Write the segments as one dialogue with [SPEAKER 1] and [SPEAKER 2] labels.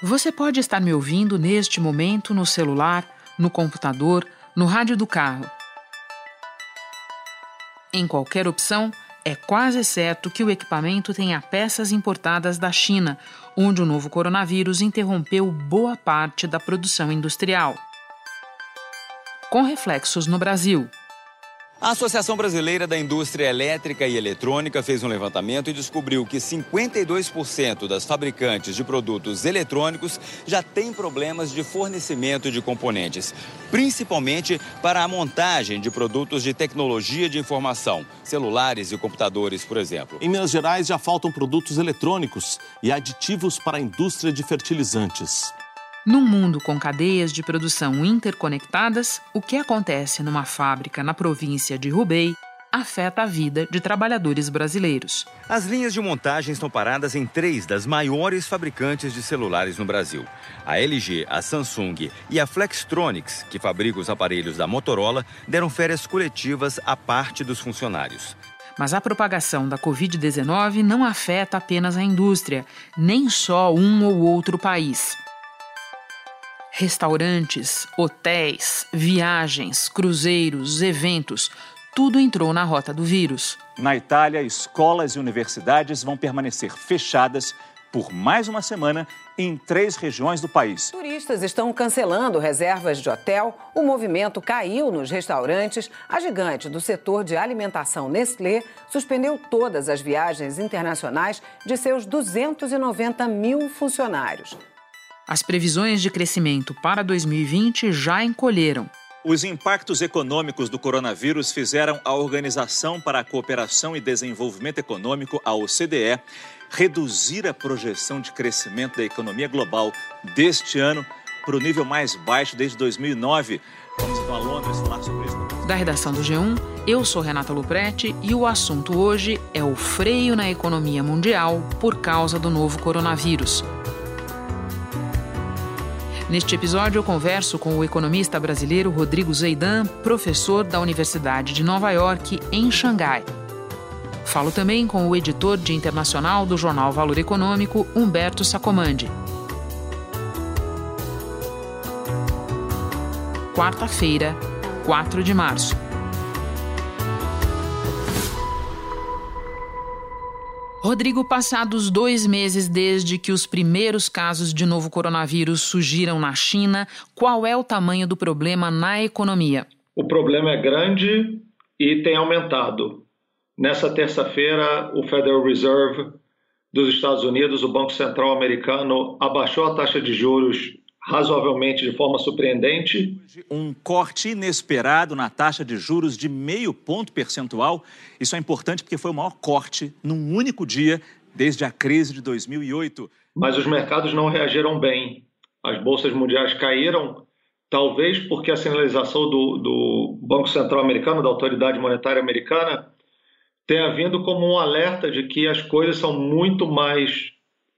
[SPEAKER 1] Você pode estar me ouvindo neste momento no celular, no computador, no rádio do carro. Em qualquer opção, é quase certo que o equipamento tenha peças importadas da China, onde o novo coronavírus interrompeu boa parte da produção industrial. Com reflexos no Brasil.
[SPEAKER 2] A Associação Brasileira da Indústria Elétrica e Eletrônica fez um levantamento e descobriu que 52% das fabricantes de produtos eletrônicos já têm problemas de fornecimento de componentes, principalmente para a montagem de produtos de tecnologia de informação, celulares e computadores, por exemplo.
[SPEAKER 3] Em Minas Gerais já faltam produtos eletrônicos e aditivos para a indústria de fertilizantes.
[SPEAKER 1] Num mundo com cadeias de produção interconectadas, o que acontece numa fábrica na província de Hubei afeta a vida de trabalhadores brasileiros.
[SPEAKER 2] As linhas de montagem estão paradas em três das maiores fabricantes de celulares no Brasil: a LG, a Samsung e a Flextronics, que fabrica os aparelhos da Motorola, deram férias coletivas à parte dos funcionários.
[SPEAKER 1] Mas a propagação da Covid-19 não afeta apenas a indústria, nem só um ou outro país. Restaurantes, hotéis, viagens, cruzeiros, eventos, tudo entrou na rota do vírus.
[SPEAKER 4] Na Itália, escolas e universidades vão permanecer fechadas por mais uma semana em três regiões do país.
[SPEAKER 5] Turistas estão cancelando reservas de hotel, o movimento caiu nos restaurantes. A gigante do setor de alimentação Nestlé suspendeu todas as viagens internacionais de seus 290 mil funcionários.
[SPEAKER 1] As previsões de crescimento para 2020 já encolheram.
[SPEAKER 4] Os impactos econômicos do coronavírus fizeram a Organização para a Cooperação e Desenvolvimento Econômico, a OCDE, reduzir a projeção de crescimento da economia global deste ano para o nível mais baixo desde 2009. Vamos então a Londres falar sobre isso.
[SPEAKER 1] Da redação do G1, eu sou Renata Luprete e o assunto hoje é o freio na economia mundial por causa do novo coronavírus. Neste episódio, eu converso com o economista brasileiro Rodrigo Zeidan, professor da Universidade de Nova York, em Xangai. Falo também com o editor de internacional do jornal Valor Econômico, Humberto Sacomandi. Quarta-feira, 4 de março. Rodrigo, passados dois meses desde que os primeiros casos de novo coronavírus surgiram na China, qual é o tamanho do problema na economia?
[SPEAKER 6] O problema é grande e tem aumentado. Nessa terça-feira, o Federal Reserve dos Estados Unidos, o Banco Central americano, abaixou a taxa de juros razoavelmente de forma surpreendente.
[SPEAKER 4] Um corte inesperado na taxa de juros de meio ponto percentual. Isso é importante porque foi o maior corte num único dia desde a crise de 2008.
[SPEAKER 6] Mas os mercados não reagiram bem. As bolsas mundiais caíram, talvez porque a sinalização do, do Banco Central americano, da Autoridade Monetária Americana, tenha vindo como um alerta de que as coisas são muito mais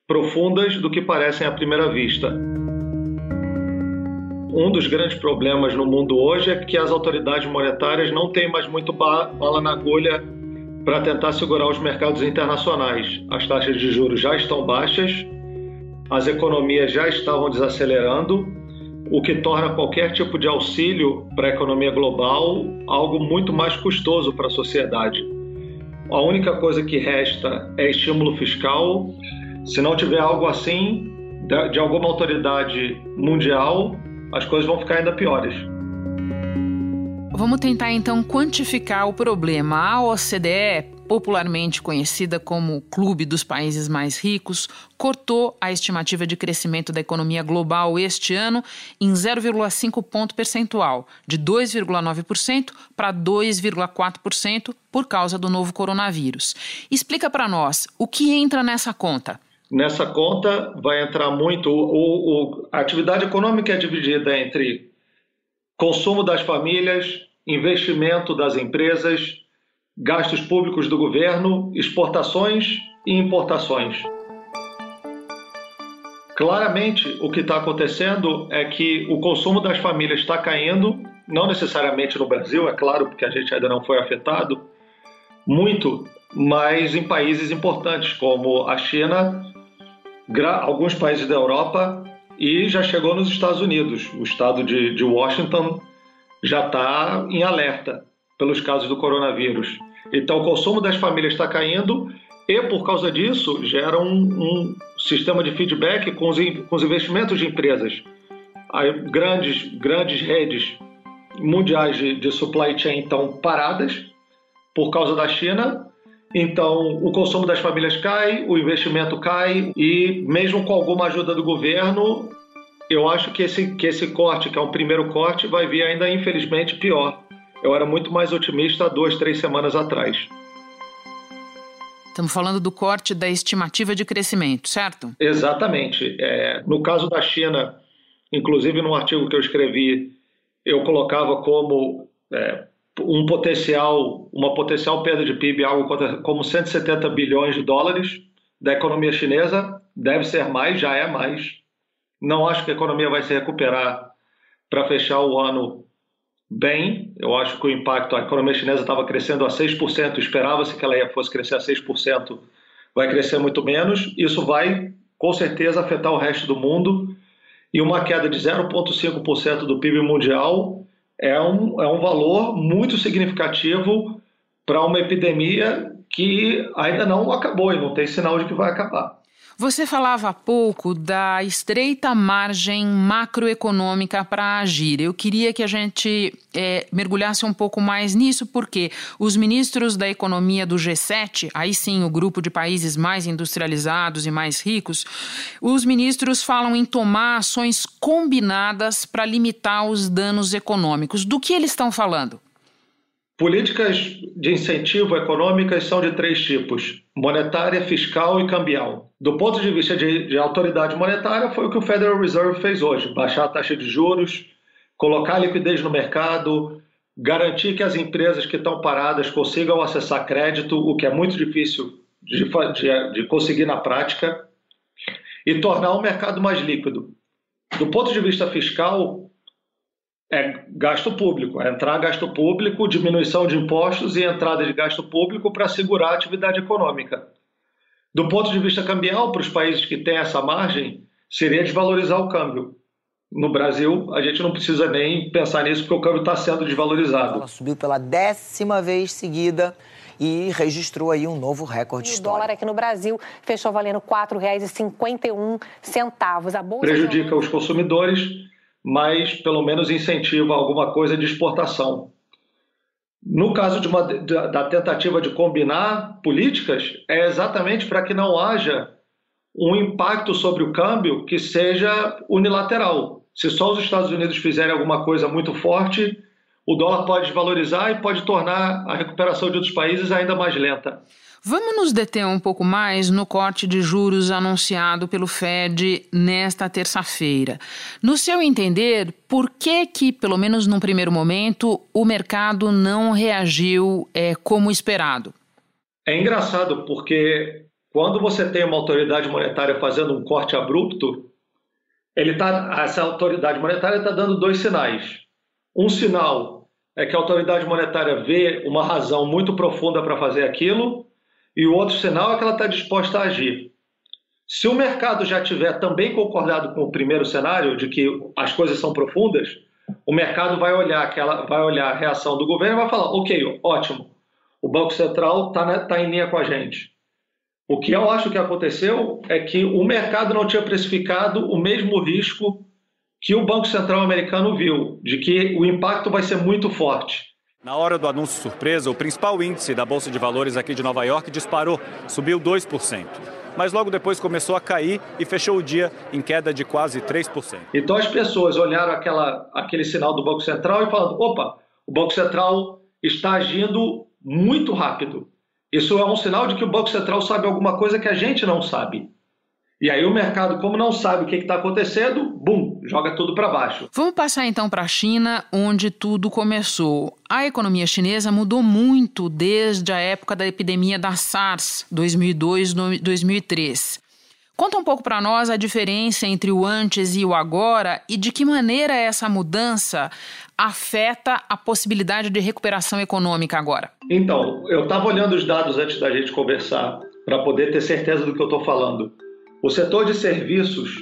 [SPEAKER 6] profundas do que parecem à primeira vista. Um dos grandes problemas no mundo hoje é que as autoridades monetárias não têm mais muito bala na agulha para tentar segurar os mercados internacionais. As taxas de juros já estão baixas, as economias já estavam desacelerando, o que torna qualquer tipo de auxílio para a economia global algo muito mais custoso para a sociedade. A única coisa que resta é estímulo fiscal. Se não tiver algo assim, de alguma autoridade mundial, as coisas vão ficar ainda piores.
[SPEAKER 1] Vamos tentar então quantificar o problema. A OCDE, popularmente conhecida como Clube dos Países Mais Ricos, cortou a estimativa de crescimento da economia global este ano em 0,5 ponto percentual, de 2,9% para 2,4% por causa do novo coronavírus. Explica para nós o que entra nessa conta.
[SPEAKER 6] Nessa conta vai entrar muito. O, o, a atividade econômica é dividida entre consumo das famílias, investimento das empresas, gastos públicos do governo, exportações e importações. Claramente, o que está acontecendo é que o consumo das famílias está caindo, não necessariamente no Brasil, é claro, porque a gente ainda não foi afetado muito, mas em países importantes como a China alguns países da Europa e já chegou nos Estados Unidos. O estado de, de Washington já está em alerta pelos casos do coronavírus. Então, o consumo das famílias está caindo e, por causa disso, gera um, um sistema de feedback com os, com os investimentos de empresas. Aí, grandes, grandes redes mundiais de, de supply chain estão paradas por causa da China. Então, o consumo das famílias cai, o investimento cai e, mesmo com alguma ajuda do governo, eu acho que esse, que esse corte, que é um primeiro corte, vai vir ainda, infelizmente, pior. Eu era muito mais otimista há duas, três semanas atrás.
[SPEAKER 1] Estamos falando do corte da estimativa de crescimento, certo?
[SPEAKER 6] Exatamente. É, no caso da China, inclusive no artigo que eu escrevi, eu colocava como é, um potencial, uma potencial perda de PIB, algo como 170 bilhões de dólares da economia chinesa. Deve ser mais, já é mais. Não acho que a economia vai se recuperar para fechar o ano bem. Eu acho que o impacto, a economia chinesa estava crescendo a 6%, esperava-se que ela fosse crescer a 6%, vai crescer muito menos. Isso vai, com certeza, afetar o resto do mundo. E uma queda de 0,5% do PIB mundial é um, é um valor muito significativo para uma epidemia que ainda não acabou e não tem sinal de que vai acabar.
[SPEAKER 1] Você falava há pouco da estreita margem macroeconômica para agir. Eu queria que a gente é, mergulhasse um pouco mais nisso, porque os ministros da economia do G7, aí sim o grupo de países mais industrializados e mais ricos, os ministros falam em tomar ações combinadas para limitar os danos econômicos. Do que eles estão falando?
[SPEAKER 6] Políticas de incentivo econômicas são de três tipos: monetária, fiscal e cambial. Do ponto de vista de, de, autoridade monetária, foi o que o Federal Reserve fez hoje: baixar a taxa de juros, colocar liquidez no mercado, garantir que as empresas que estão paradas consigam acessar crédito, o que é muito difícil de, de, de conseguir na prática, e tornar o mercado mais líquido. Do ponto de vista fiscal, é gasto público, é entrar gasto público, diminuição de impostos e entrada de gasto público para segurar a atividade econômica. Do ponto de vista cambial, para os países que têm essa margem, seria desvalorizar o câmbio. No Brasil, a gente não precisa nem pensar nisso, porque o câmbio está sendo desvalorizado.
[SPEAKER 7] Ela subiu pela décima vez seguida e registrou aí um novo recorde
[SPEAKER 8] histórico. O dólar aqui no Brasil fechou valendo R$ 4,51. A bolsa
[SPEAKER 6] Prejudica os consumidores mas pelo menos incentiva alguma coisa de exportação. No caso de uma, da tentativa de combinar políticas, é exatamente para que não haja um impacto sobre o câmbio que seja unilateral. Se só os Estados Unidos fizerem alguma coisa muito forte, o dólar pode desvalorizar e pode tornar a recuperação de outros países ainda mais lenta.
[SPEAKER 1] Vamos nos deter um pouco mais no corte de juros anunciado pelo Fed nesta terça-feira. No seu entender, por que que, pelo menos num primeiro momento, o mercado não reagiu é, como esperado?
[SPEAKER 6] É engraçado porque quando você tem uma autoridade monetária fazendo um corte abrupto, ele tá, essa autoridade monetária está dando dois sinais. Um sinal é que a autoridade monetária vê uma razão muito profunda para fazer aquilo, e o outro sinal é que ela está disposta a agir. Se o mercado já tiver também concordado com o primeiro cenário, de que as coisas são profundas, o mercado vai olhar, aquela, vai olhar a reação do governo e vai falar: ok, ótimo, o Banco Central está tá em linha com a gente. O que eu acho que aconteceu é que o mercado não tinha precificado o mesmo risco que o Banco Central americano viu, de que o impacto vai ser muito forte.
[SPEAKER 9] Na hora do anúncio surpresa, o principal índice da Bolsa de Valores aqui de Nova York disparou, subiu 2%. Mas logo depois começou a cair e fechou o dia em queda de quase 3%.
[SPEAKER 6] Então as pessoas olharam aquela, aquele sinal do Banco Central e falaram: opa, o Banco Central está agindo muito rápido. Isso é um sinal de que o Banco Central sabe alguma coisa que a gente não sabe. E aí o mercado, como não sabe o que está acontecendo, bum, joga tudo para baixo.
[SPEAKER 1] Vamos passar então para a China, onde tudo começou. A economia chinesa mudou muito desde a época da epidemia da SARS, 2002-2003. Conta um pouco para nós a diferença entre o antes e o agora e de que maneira essa mudança afeta a possibilidade de recuperação econômica agora.
[SPEAKER 6] Então, eu estava olhando os dados antes da gente conversar para poder ter certeza do que eu estou falando. O setor de serviços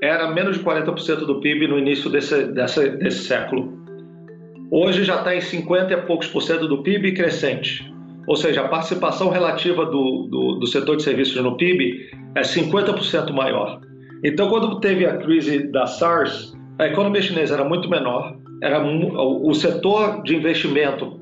[SPEAKER 6] era menos de 40% do PIB no início desse, desse, desse século. Hoje já está em 50 e poucos por cento do PIB crescente. Ou seja, a participação relativa do, do, do setor de serviços no PIB é 50% maior. Então, quando teve a crise da SARS, a economia chinesa era muito menor, era o setor de investimento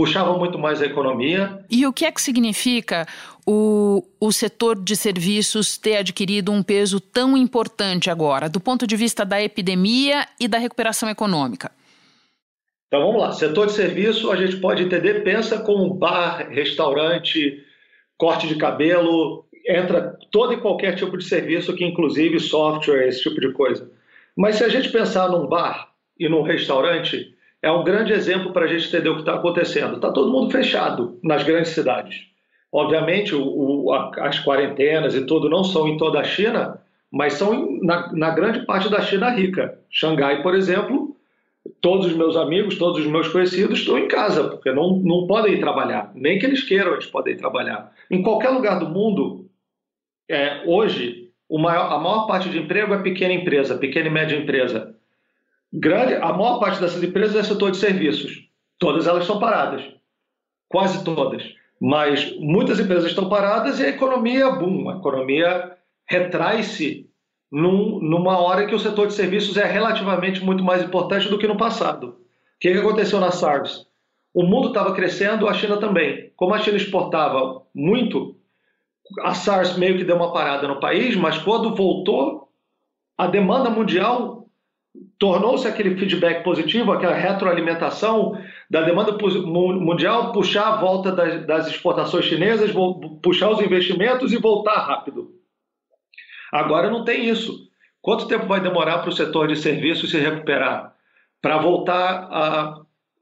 [SPEAKER 6] puxava muito mais a economia.
[SPEAKER 1] E o que é que significa o, o setor de serviços ter adquirido um peso tão importante agora, do ponto de vista da epidemia e da recuperação econômica?
[SPEAKER 6] Então vamos lá, setor de serviço a gente pode entender, pensa como bar, restaurante, corte de cabelo, entra todo e qualquer tipo de serviço que inclusive software, esse tipo de coisa. Mas se a gente pensar num bar e num restaurante, é um grande exemplo para a gente entender o que está acontecendo. Está todo mundo fechado nas grandes cidades. Obviamente, o, o, as quarentenas e tudo não são em toda a China, mas são na, na, grande parte da China rica. Xangai, por exemplo, todos os meus amigos, todos os meus conhecidos estão em casa, porque não, não podem ir trabalhar. Nem que eles queiram, eles podem ir trabalhar. Em qualquer lugar do mundo, é, hoje, maior, a maior parte de emprego é pequena empresa, pequena e média empresa. Grande, a maior parte dessas empresas é setor de serviços. Todas elas estão paradas. Quase todas. Mas muitas empresas estão paradas e a economia, boom, a economia retrai-se num, numa hora que o setor de serviços é relativamente muito mais importante do que no passado. O que, que aconteceu na SARS? O mundo estava crescendo, a China também. Como a China exportava muito, a SARS meio que deu uma parada no país, mas quando voltou, a demanda mundial tornou-se aquele feedback positivo, aquela retroalimentação da demanda mundial, puxar a volta das, das exportações chinesas, puxar os investimentos e voltar rápido. Agora não tem isso. Quanto tempo vai demorar para o setor de serviços se recuperar? Para voltar a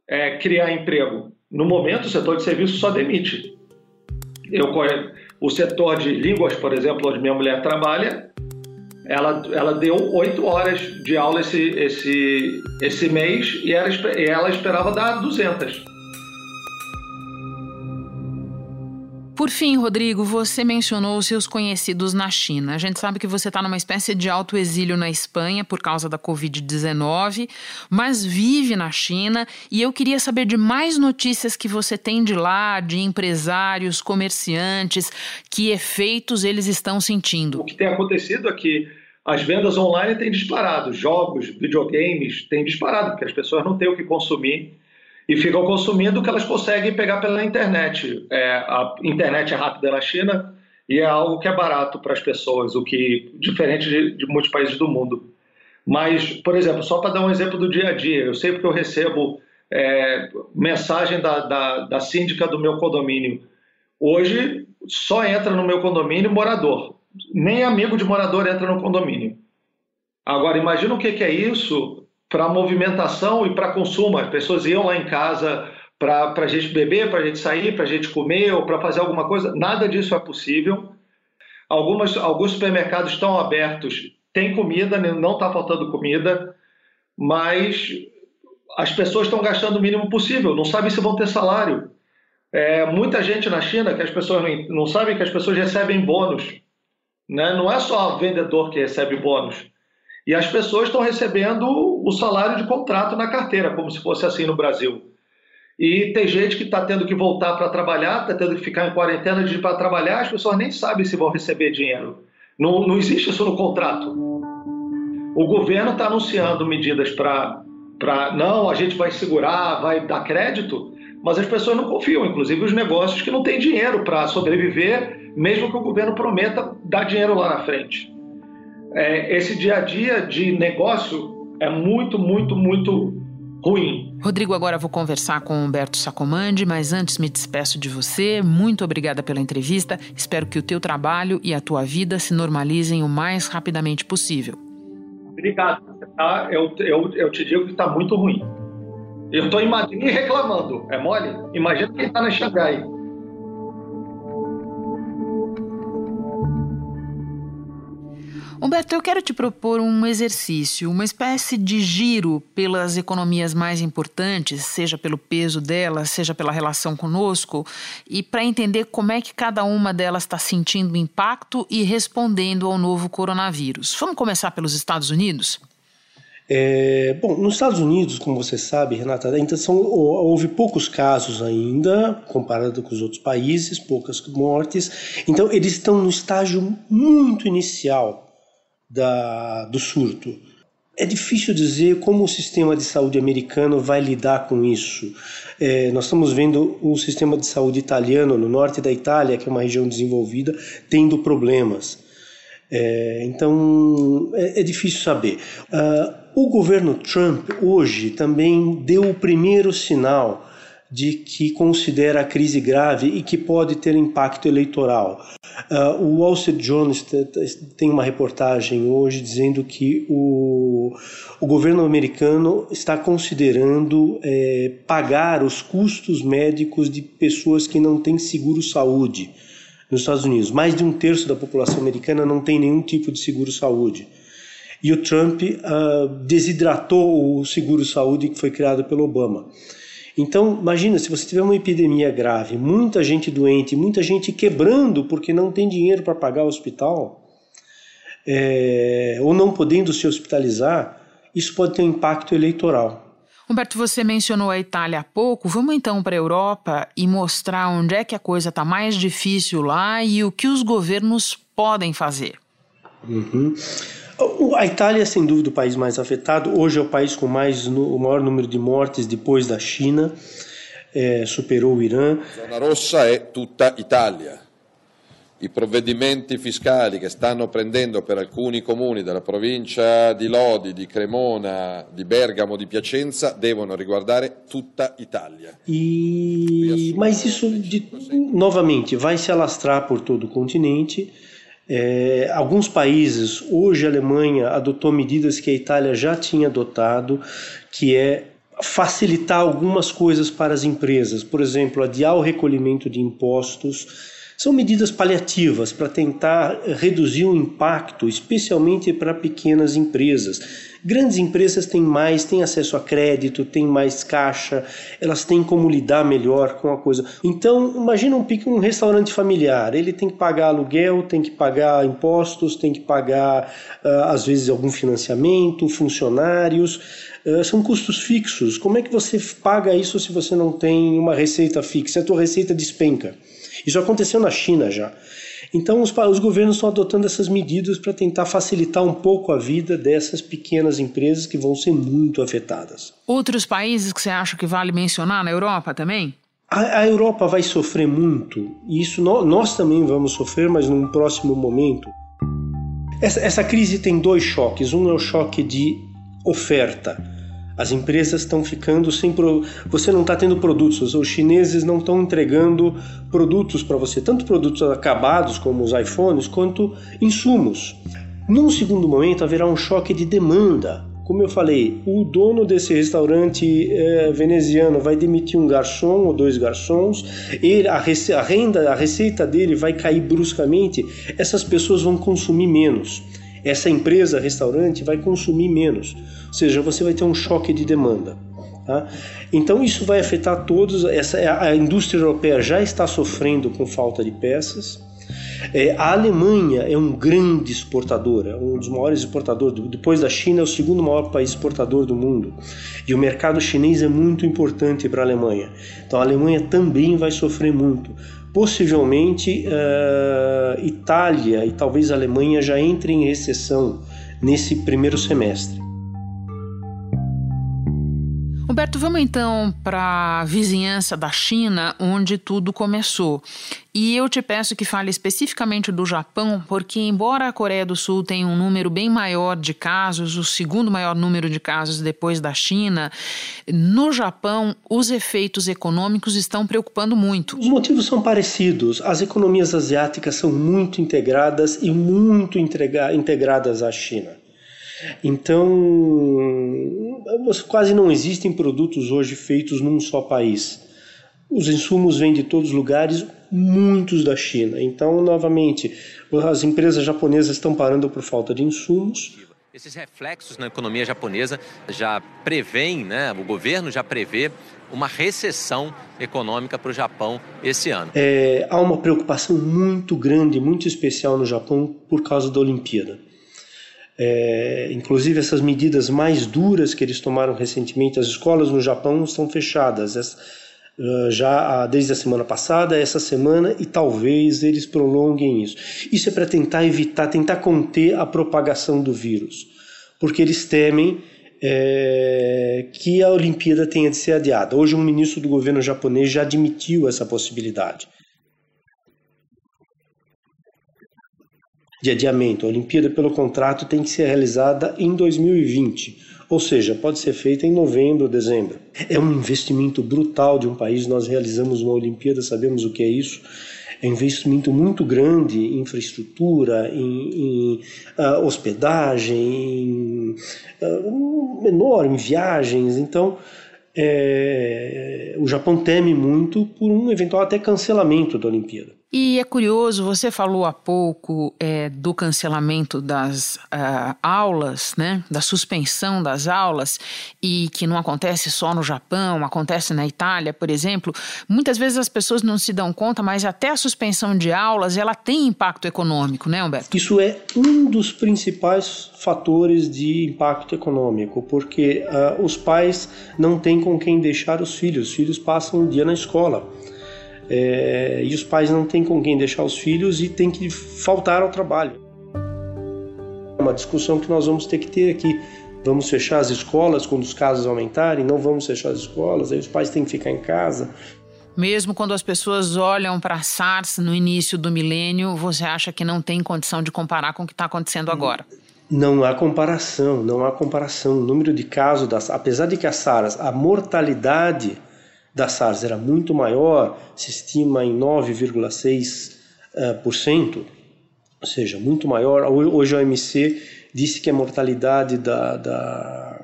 [SPEAKER 6] é, criar emprego? No momento, o setor de serviços só demite. Eu, o setor de línguas, por exemplo, onde minha mulher trabalha, ela, ela deu oito horas de aula esse, esse, esse mês e ela, ela esperava dar 200.
[SPEAKER 1] Por fim, Rodrigo, você mencionou os seus conhecidos na China. A gente sabe que você está numa espécie de autoexílio na Espanha por causa da Covid-19, mas vive na China e eu queria saber de mais notícias que você tem de lá, de empresários, comerciantes, que efeitos eles estão sentindo.
[SPEAKER 6] O que tem acontecido aqui as vendas online têm disparado, jogos, videogames têm disparado, porque as pessoas não têm o que consumir e ficam consumindo o que elas conseguem pegar pela internet. É, a internet é rápida na China e é algo que é barato para as pessoas, o que diferente de, de muitos países do mundo. Mas, por exemplo, só para dar um exemplo do dia a dia, eu sei porque eu recebo é, mensagem da, da, da síndica do meu condomínio. Hoje só entra no meu condomínio morador nem amigo de morador entra no condomínio. Agora, imagina o que, é isso para movimentação e para consumo. As pessoas iam lá em casa para a gente beber, para a gente sair, para a gente comer ou para fazer alguma coisa. Nada disso é possível. Algumas, alguns supermercados estão abertos, tem comida, não está faltando comida, mas as pessoas estão gastando o mínimo possível, não sabem se vão ter salário. É, muita gente na China que as pessoas não, não sabem que as pessoas recebem bônus né? Não é só vendedor que recebe bônus. E as pessoas estão recebendo o salário de contrato na carteira, como se fosse assim no Brasil. E tem gente que está tendo que voltar para trabalhar, está tendo que ficar em quarentena de ir para trabalhar, as pessoas nem sabem se vão receber dinheiro. Não, não existe isso no contrato. O governo está anunciando medidas para. Não, a gente vai segurar, vai dar crédito, mas as pessoas não confiam, inclusive os negócios que não têm dinheiro para sobreviver, mesmo que o governo prometa dar dinheiro lá na frente. É, esse dia a dia de negócio é muito, muito, muito ruim.
[SPEAKER 1] Rodrigo, agora vou conversar com Humberto Sacomandi, mas antes me despeço de você. Muito obrigada pela entrevista. Espero que o teu trabalho e a tua vida se normalizem o mais rapidamente possível.
[SPEAKER 6] Obrigado. Tá? Eu, eu, eu te digo que está muito ruim. Eu estou em Madrid reclamando. É mole? Imagina quem está na Xangai.
[SPEAKER 1] Humberto, eu quero te propor um exercício, uma espécie de giro pelas economias mais importantes, seja pelo peso delas, seja pela relação conosco, e para entender como é que cada uma delas está sentindo impacto e respondendo ao novo coronavírus. Vamos começar pelos Estados Unidos?
[SPEAKER 10] É, bom, nos Estados Unidos, como você sabe, Renata, ainda houve poucos casos ainda, comparado com os outros países, poucas mortes. Então, eles estão no estágio muito inicial da, do surto. É difícil dizer como o sistema de saúde americano vai lidar com isso. É, nós estamos vendo um sistema de saúde italiano no norte da Itália, que é uma região desenvolvida, tendo problemas. É, então é, é, difícil saber. Uh, o governo Trump hoje também deu o primeiro sinal de que considera a crise grave e que pode ter impacto eleitoral. Uh, o Wall Street Journal tem uma reportagem hoje dizendo que o, o governo americano está considerando é, pagar os custos médicos de pessoas que não têm seguro saúde nos Estados Unidos. Mais de um terço da população americana não tem nenhum tipo de seguro saúde. E o Trump uh, desidratou o seguro saúde que foi criado pelo Obama. Então, imagina se você tiver uma epidemia grave, muita gente doente, muita gente quebrando porque não tem dinheiro para pagar o hospital, é, ou não podendo se hospitalizar, isso pode ter um impacto eleitoral.
[SPEAKER 1] Humberto, você mencionou a Itália há pouco. Vamos então para a Europa e mostrar onde é que a coisa está mais difícil lá e o que os governos podem fazer.
[SPEAKER 10] Uhum. A Itália é sem dúvida o país mais afetado. Hoje é o país com mais, o maior número de mortes depois da China. É, superou o Irã.
[SPEAKER 11] A zona rossa é tutta Itália. I provvedimenti fiscali che stanno prendendo per alcuni comuni della provincia di Lodi, di Cremona, di Bergamo, di Piacenza devono riguardare tutta Italia.
[SPEAKER 10] E... Mas isso, de, novamente, vai se alastrar por todo o continente. É, alguns países, hoje a Alemanha adotou medidas que a Itália já tinha adotado, que é facilitar algumas coisas para as empresas, por exemplo, adiar o recolhimento de impostos. São medidas paliativas para tentar reduzir o impacto, especialmente para pequenas empresas Grandes empresas têm mais, têm acesso a crédito, têm mais caixa, elas têm como lidar melhor com a coisa. Então, imagina um, um restaurante familiar, ele tem que pagar aluguel, tem que pagar impostos, tem que pagar, uh, às vezes, algum financiamento, funcionários. Uh, são custos fixos. Como é que você paga isso se você não tem uma receita fixa? A tua receita despenca. Isso aconteceu na China já. Então, os, os governos estão adotando essas medidas para tentar facilitar um pouco a vida dessas pequenas empresas que vão ser muito afetadas.
[SPEAKER 1] Outros países que você acha que vale mencionar na Europa também?
[SPEAKER 10] A, a Europa vai sofrer muito, e isso no, nós também vamos sofrer, mas num próximo momento. Essa, essa crise tem dois choques. Um é o choque de oferta as empresas estão ficando sem. Pro... Você não está tendo produtos, os chineses não estão entregando produtos para você, tanto produtos acabados como os iPhones, quanto insumos. Num segundo momento, haverá um choque de demanda. Como eu falei, o dono desse restaurante é, veneziano vai demitir um garçom ou dois garçons, ele, a, rece a renda, a receita dele vai cair bruscamente, essas pessoas vão consumir menos essa empresa, restaurante, vai consumir menos. Ou seja, você vai ter um choque de demanda. Tá? Então isso vai afetar todos. Essa, a indústria europeia já está sofrendo com falta de peças. É, a Alemanha é um grande exportador, é um dos maiores exportadores. Depois da China, é o segundo maior país exportador do mundo. E o mercado chinês é muito importante para a Alemanha. Então a Alemanha também vai sofrer muito possivelmente uh, Itália e talvez Alemanha já entrem em recessão nesse primeiro semestre.
[SPEAKER 1] Roberto, vamos então para a vizinhança da China, onde tudo começou. E eu te peço que fale especificamente do Japão, porque, embora a Coreia do Sul tenha um número bem maior de casos, o segundo maior número de casos depois da China, no Japão os efeitos econômicos estão preocupando muito.
[SPEAKER 10] Os motivos são parecidos. As economias asiáticas são muito integradas e muito integradas à China. Então, quase não existem produtos hoje feitos num só país. Os insumos vêm de todos os lugares, muitos da China. Então, novamente, as empresas japonesas estão parando por falta de insumos.
[SPEAKER 12] Esses reflexos na economia japonesa já prevêem, né, o governo já prevê uma recessão econômica para o Japão esse ano.
[SPEAKER 10] É, há uma preocupação muito grande, muito especial no Japão por causa da Olimpíada. É, inclusive essas medidas mais duras que eles tomaram recentemente, as escolas no Japão estão fechadas uh, já desde a semana passada, essa semana e talvez eles prolonguem isso. Isso é para tentar evitar, tentar conter a propagação do vírus, porque eles temem é, que a Olimpíada tenha de ser adiada. Hoje, um ministro do governo japonês já admitiu essa possibilidade de adiamento. A Olimpíada, pelo contrato, tem que ser realizada em 2020, ou seja, pode ser feita em novembro dezembro. É um investimento brutal de um país. Nós realizamos uma Olimpíada, sabemos o que é isso é um investimento muito grande em infraestrutura, em, em uh, hospedagem, em, uh, menor em viagens. Então, é, o Japão teme muito por um eventual até cancelamento da Olimpíada.
[SPEAKER 1] E é curioso, você falou há pouco é, do cancelamento das uh, aulas, né, da suspensão das aulas, e que não acontece só no Japão, acontece na Itália, por exemplo. Muitas vezes as pessoas não se dão conta, mas até a suspensão de aulas ela tem impacto econômico, né, Humberto?
[SPEAKER 10] Isso é um dos principais fatores de impacto econômico, porque uh, os pais não têm com quem deixar os filhos, os filhos passam o dia na escola é, e os pais não têm com quem deixar os filhos e tem que faltar ao trabalho. É uma discussão que nós vamos ter que ter aqui. Vamos fechar as escolas quando os casos aumentarem? Não vamos fechar as escolas? Aí os pais têm que ficar em casa.
[SPEAKER 1] Mesmo quando as pessoas olham para a SARS no início do milênio, você acha que não tem condição de comparar com o que está acontecendo agora?
[SPEAKER 10] Não há comparação, não há comparação. O número de casos, das, apesar de que a SARS, a mortalidade da SARS era muito maior, se estima em 9,6%, uh, ou seja, muito maior. Hoje a OMC disse que a mortalidade da, da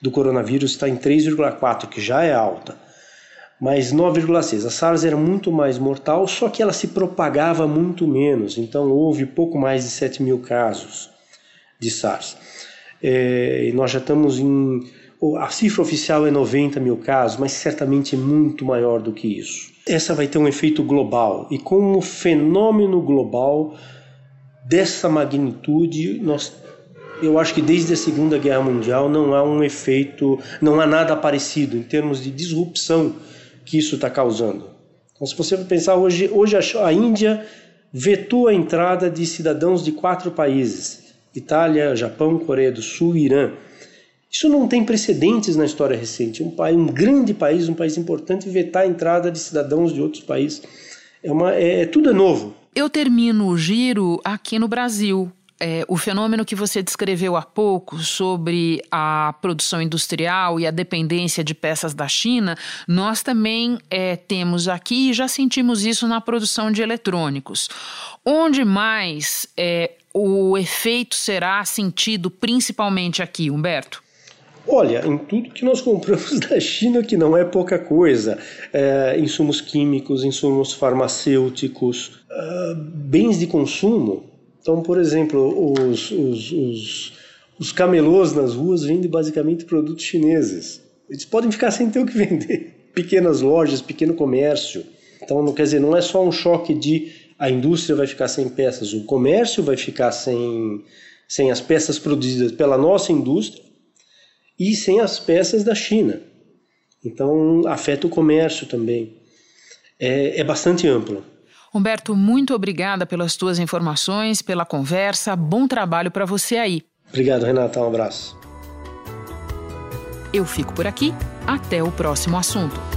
[SPEAKER 10] do coronavírus está em 3,4%, que já é alta. Mas 9,6%. A SARS era muito mais mortal, só que ela se propagava muito menos. Então houve pouco mais de 7 mil casos de SARS. É, e nós já estamos em a cifra oficial é 90 mil casos, mas certamente é muito maior do que isso. Essa vai ter um efeito global e como fenômeno global dessa magnitude, nós, eu acho que desde a Segunda Guerra Mundial não há um efeito, não há nada parecido em termos de disrupção que isso está causando. Então, se você pensar hoje, hoje a Índia vetou a entrada de cidadãos de quatro países: Itália, Japão, Coreia do Sul e Irã. Isso não tem precedentes na história recente. Um, país, um grande país, um país importante, vetar a entrada de cidadãos de outros países. É, uma, é, é tudo é novo.
[SPEAKER 1] Eu termino o giro aqui no Brasil. É, o fenômeno que você descreveu há pouco sobre a produção industrial e a dependência de peças da China, nós também é, temos aqui e já sentimos isso na produção de eletrônicos. Onde mais é, o efeito será sentido, principalmente aqui, Humberto?
[SPEAKER 10] Olha, em tudo que nós compramos da China, que não é pouca coisa, é, insumos químicos, insumos farmacêuticos, uh, bens de consumo. Então, por exemplo, os, os, os, os camelôs nas ruas vendem basicamente produtos chineses. Eles podem ficar sem ter o que vender. Pequenas lojas, pequeno comércio. Então, não quer dizer, não é só um choque de a indústria vai ficar sem peças, o comércio vai ficar sem, sem as peças produzidas pela nossa indústria e sem as peças da China. Então, afeta o comércio também. É, é bastante amplo.
[SPEAKER 1] Humberto, muito obrigada pelas tuas informações, pela conversa. Bom trabalho para você aí.
[SPEAKER 10] Obrigado, Renata. Um abraço.
[SPEAKER 1] Eu fico por aqui. Até o próximo assunto.